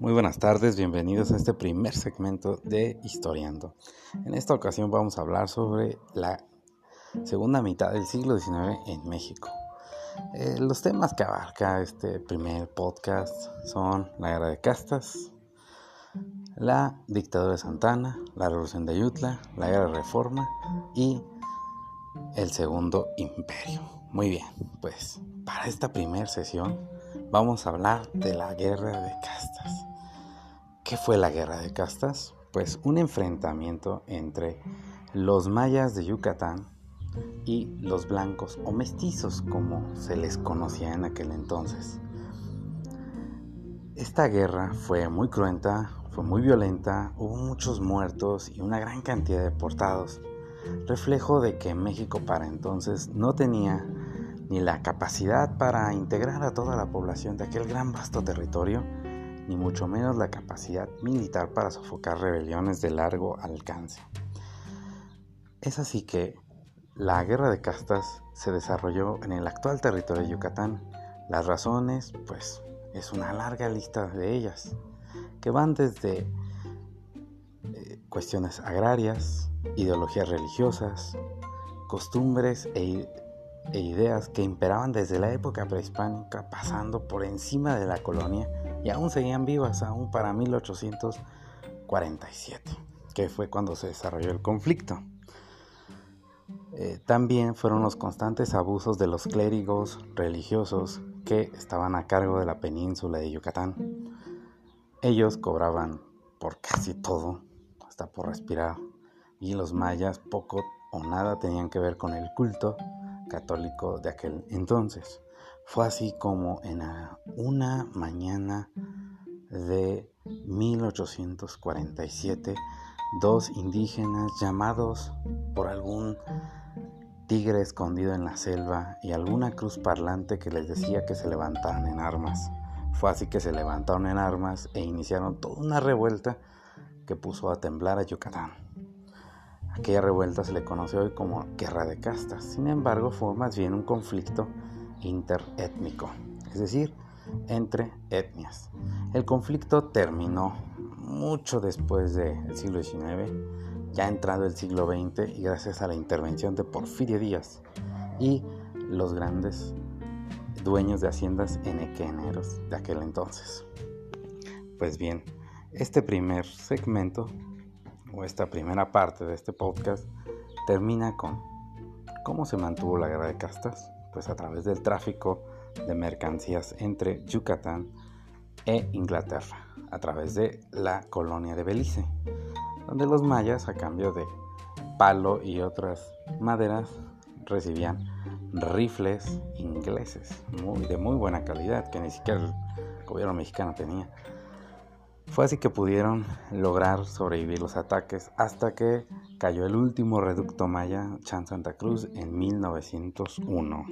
Muy buenas tardes, bienvenidos a este primer segmento de Historiando. En esta ocasión vamos a hablar sobre la segunda mitad del siglo XIX en México. Eh, los temas que abarca este primer podcast son la guerra de castas, la dictadura de Santana, la revolución de Ayutla, la guerra de reforma y el segundo imperio. Muy bien, pues para esta primera sesión vamos a hablar de la guerra de castas. ¿Qué fue la guerra de castas? Pues un enfrentamiento entre los mayas de Yucatán y los blancos o mestizos como se les conocía en aquel entonces. Esta guerra fue muy cruenta, fue muy violenta, hubo muchos muertos y una gran cantidad de deportados, reflejo de que México para entonces no tenía ni la capacidad para integrar a toda la población de aquel gran vasto territorio, ni mucho menos la capacidad militar para sofocar rebeliones de largo alcance. Es así que la guerra de castas se desarrolló en el actual territorio de Yucatán. Las razones, pues, es una larga lista de ellas, que van desde eh, cuestiones agrarias, ideologías religiosas, costumbres e, e ideas que imperaban desde la época prehispánica, pasando por encima de la colonia y aún seguían vivas, aún para 1847, que fue cuando se desarrolló el conflicto. Eh, también fueron los constantes abusos de los clérigos religiosos que estaban a cargo de la península de Yucatán. Ellos cobraban por casi todo, hasta por respirar, y los mayas poco o nada tenían que ver con el culto católico de aquel entonces. Fue así como en una mañana de 1847, dos indígenas llamados por algún tigre escondido en la selva y alguna cruz parlante que les decía que se levantaran en armas. Fue así que se levantaron en armas e iniciaron toda una revuelta que puso a temblar a Yucatán. Aquella revuelta se le conoce hoy como Guerra de Castas, sin embargo fue más bien un conflicto interétnico, es decir, entre etnias. El conflicto terminó mucho después del siglo XIX, ya entrado el siglo XX y gracias a la intervención de Porfirio Díaz y los grandes dueños de haciendas enequeneros de aquel entonces. Pues bien, este primer segmento o esta primera parte de este podcast termina con cómo se mantuvo la guerra de castas, pues a través del tráfico de mercancías entre Yucatán e Inglaterra, a través de la colonia de Belice, donde los mayas a cambio de palo y otras maderas recibían rifles ingleses muy, de muy buena calidad que ni siquiera el gobierno mexicano tenía. Así que pudieron lograr sobrevivir los ataques hasta que cayó el último reducto maya, Chan Santa Cruz, en 1901.